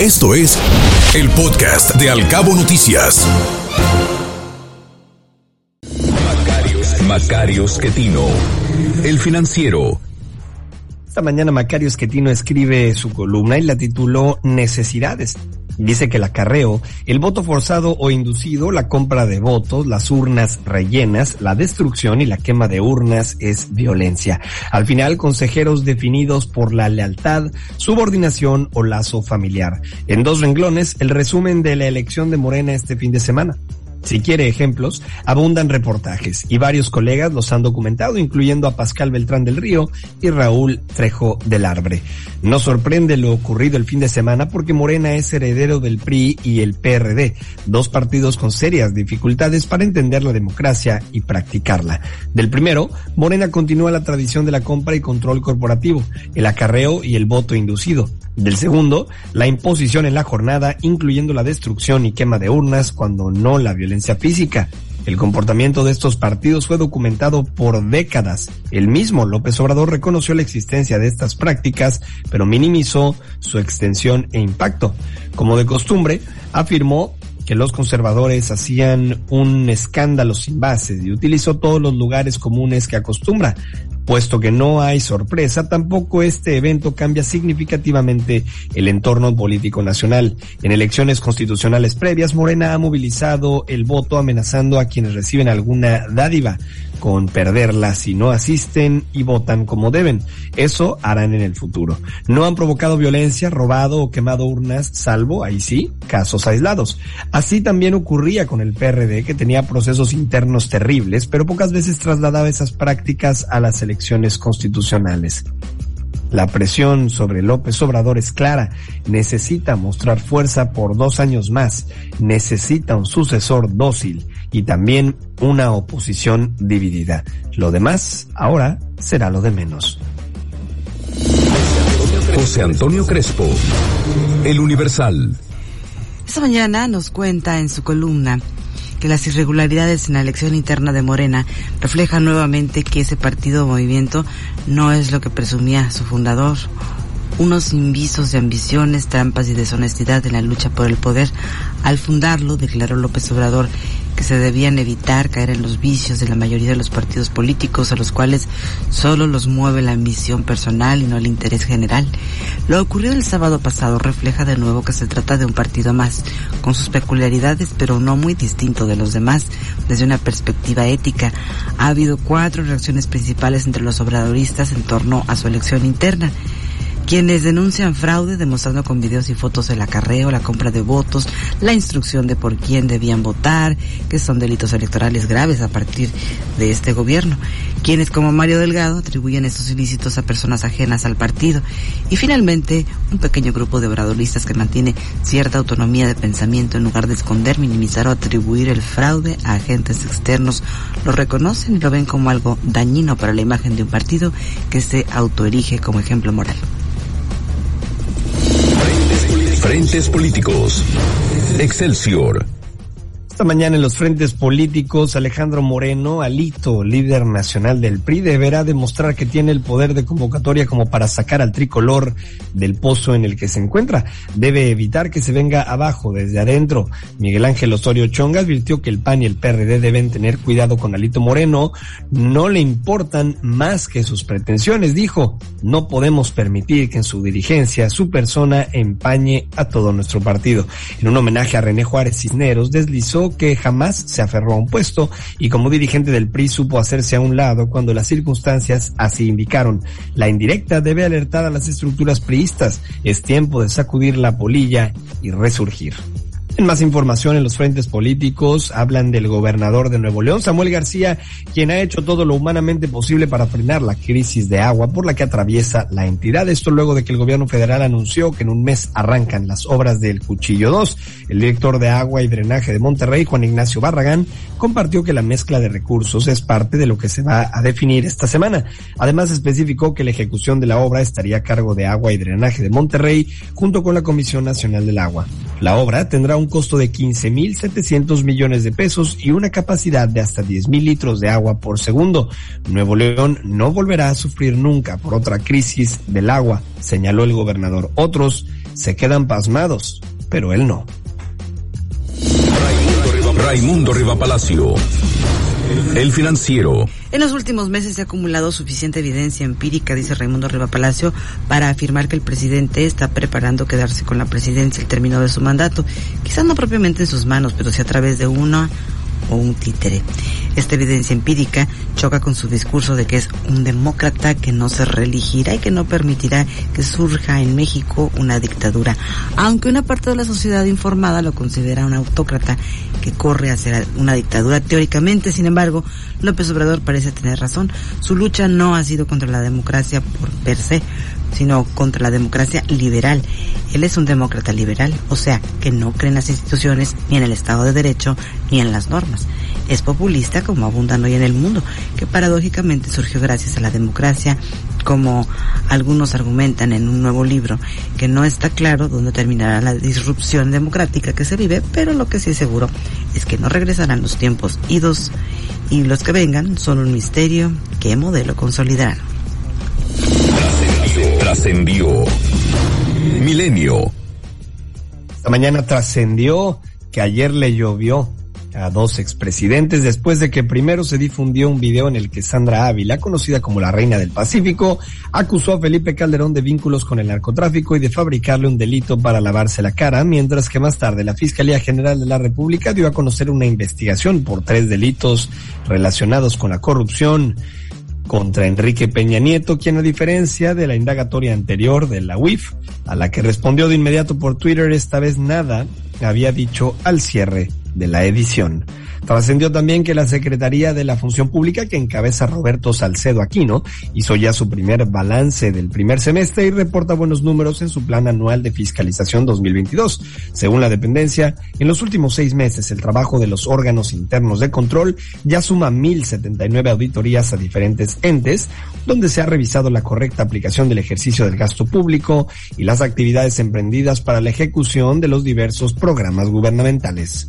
Esto es el podcast de Alcabo Noticias. Macarios, Macarios Quetino, el financiero. Esta mañana Macario Esquetino escribe su columna y la tituló Necesidades. Dice que el acarreo, el voto forzado o inducido, la compra de votos, las urnas rellenas, la destrucción y la quema de urnas es violencia. Al final, consejeros definidos por la lealtad, subordinación o lazo familiar. En dos renglones, el resumen de la elección de Morena este fin de semana. Si quiere ejemplos, abundan reportajes y varios colegas los han documentado, incluyendo a Pascal Beltrán del Río y Raúl Trejo del Arbre. No sorprende lo ocurrido el fin de semana porque Morena es heredero del PRI y el PRD, dos partidos con serias dificultades para entender la democracia y practicarla. Del primero, Morena continúa la tradición de la compra y control corporativo, el acarreo y el voto inducido. Del segundo, la imposición en la jornada, incluyendo la destrucción y quema de urnas cuando no la violencia física. El comportamiento de estos partidos fue documentado por décadas. El mismo López Obrador reconoció la existencia de estas prácticas, pero minimizó su extensión e impacto. Como de costumbre, afirmó que los conservadores hacían un escándalo sin bases y utilizó todos los lugares comunes que acostumbra. Puesto que no hay sorpresa, tampoco este evento cambia significativamente el entorno político nacional. En elecciones constitucionales previas, Morena ha movilizado el voto amenazando a quienes reciben alguna dádiva con perderla si no asisten y votan como deben. Eso harán en el futuro. No han provocado violencia, robado o quemado urnas, salvo, ahí sí, casos aislados. Así también ocurría con el PRD, que tenía procesos internos terribles, pero pocas veces trasladaba esas prácticas a las elecciones constitucionales. La presión sobre López Obrador es clara. Necesita mostrar fuerza por dos años más. Necesita un sucesor dócil y también una oposición dividida. Lo demás ahora será lo de menos. José Antonio Crespo, El Universal. Esta mañana nos cuenta en su columna que las irregularidades en la elección interna de Morena reflejan nuevamente que ese partido o movimiento no es lo que presumía su fundador. Unos invisos de ambiciones, trampas y deshonestidad en la lucha por el poder. Al fundarlo, declaró López Obrador que se debían evitar caer en los vicios de la mayoría de los partidos políticos a los cuales solo los mueve la ambición personal y no el interés general. Lo ocurrido el sábado pasado refleja de nuevo que se trata de un partido más, con sus peculiaridades pero no muy distinto de los demás desde una perspectiva ética. Ha habido cuatro reacciones principales entre los obradoristas en torno a su elección interna quienes denuncian fraude demostrando con videos y fotos el acarreo, la compra de votos, la instrucción de por quién debían votar, que son delitos electorales graves a partir de este gobierno, quienes como Mario Delgado atribuyen estos ilícitos a personas ajenas al partido y finalmente un pequeño grupo de obradoristas que mantiene cierta autonomía de pensamiento en lugar de esconder, minimizar o atribuir el fraude a agentes externos, lo reconocen y lo ven como algo dañino para la imagen de un partido que se autoerige como ejemplo moral. Políticos. Excelsior. Esta mañana en los frentes políticos, Alejandro Moreno, Alito, líder nacional del PRI, deberá demostrar que tiene el poder de convocatoria como para sacar al tricolor del pozo en el que se encuentra. Debe evitar que se venga abajo desde adentro. Miguel Ángel Osorio Chonga advirtió que el PAN y el PRD deben tener cuidado con Alito Moreno. No le importan más que sus pretensiones, dijo. No podemos permitir que en su dirigencia su persona empañe a todo nuestro partido. En un homenaje a René Juárez Cisneros, deslizó que jamás se aferró a un puesto y como dirigente del PRI supo hacerse a un lado cuando las circunstancias así indicaron. La indirecta debe alertar a las estructuras priistas. Es tiempo de sacudir la polilla y resurgir. En más información en los frentes políticos hablan del gobernador de Nuevo León, Samuel García, quien ha hecho todo lo humanamente posible para frenar la crisis de agua por la que atraviesa la entidad. Esto luego de que el gobierno federal anunció que en un mes arrancan las obras del Cuchillo 2. El director de agua y drenaje de Monterrey, Juan Ignacio Barragán, compartió que la mezcla de recursos es parte de lo que se va a definir esta semana. Además especificó que la ejecución de la obra estaría a cargo de agua y drenaje de Monterrey junto con la Comisión Nacional del Agua. La obra tendrá un costo de 15.700 millones de pesos y una capacidad de hasta 10.000 litros de agua por segundo. Nuevo León no volverá a sufrir nunca por otra crisis del agua, señaló el gobernador. Otros se quedan pasmados, pero él no. Raimundo Riva Palacio. El financiero. En los últimos meses se ha acumulado suficiente evidencia empírica, dice Raimundo Riva Palacio, para afirmar que el presidente está preparando quedarse con la presidencia el término de su mandato. Quizás no propiamente en sus manos, pero sí a través de una o un títere. Esta evidencia empírica choca con su discurso de que es un demócrata que no se reelegirá y que no permitirá que surja en México una dictadura, aunque una parte de la sociedad informada lo considera un autócrata que corre hacia una dictadura teóricamente. Sin embargo, López Obrador parece tener razón. Su lucha no ha sido contra la democracia por per se, sino contra la democracia liberal. Él es un demócrata liberal, o sea, que no cree en las instituciones, ni en el Estado de Derecho, ni en las normas. Es populista como abundan hoy en el mundo, que paradójicamente surgió gracias a la democracia, como algunos argumentan en un nuevo libro, que no está claro dónde terminará la disrupción democrática que se vive, pero lo que sí es seguro es que no regresarán los tiempos idos y los que vengan son un misterio qué modelo consolidarán. Trascendió. Milenio. Esta mañana trascendió que ayer le llovió a dos expresidentes después de que primero se difundió un video en el que Sandra Ávila, conocida como la Reina del Pacífico, acusó a Felipe Calderón de vínculos con el narcotráfico y de fabricarle un delito para lavarse la cara, mientras que más tarde la Fiscalía General de la República dio a conocer una investigación por tres delitos relacionados con la corrupción contra Enrique Peña Nieto, quien a diferencia de la indagatoria anterior de la UIF, a la que respondió de inmediato por Twitter, esta vez nada había dicho al cierre de la edición. Trascendió también que la Secretaría de la Función Pública, que encabeza Roberto Salcedo Aquino, hizo ya su primer balance del primer semestre y reporta buenos números en su plan anual de fiscalización 2022. Según la dependencia, en los últimos seis meses el trabajo de los órganos internos de control ya suma 1.079 auditorías a diferentes entes, donde se ha revisado la correcta aplicación del ejercicio del gasto público y las actividades emprendidas para la ejecución de los diversos programas gubernamentales.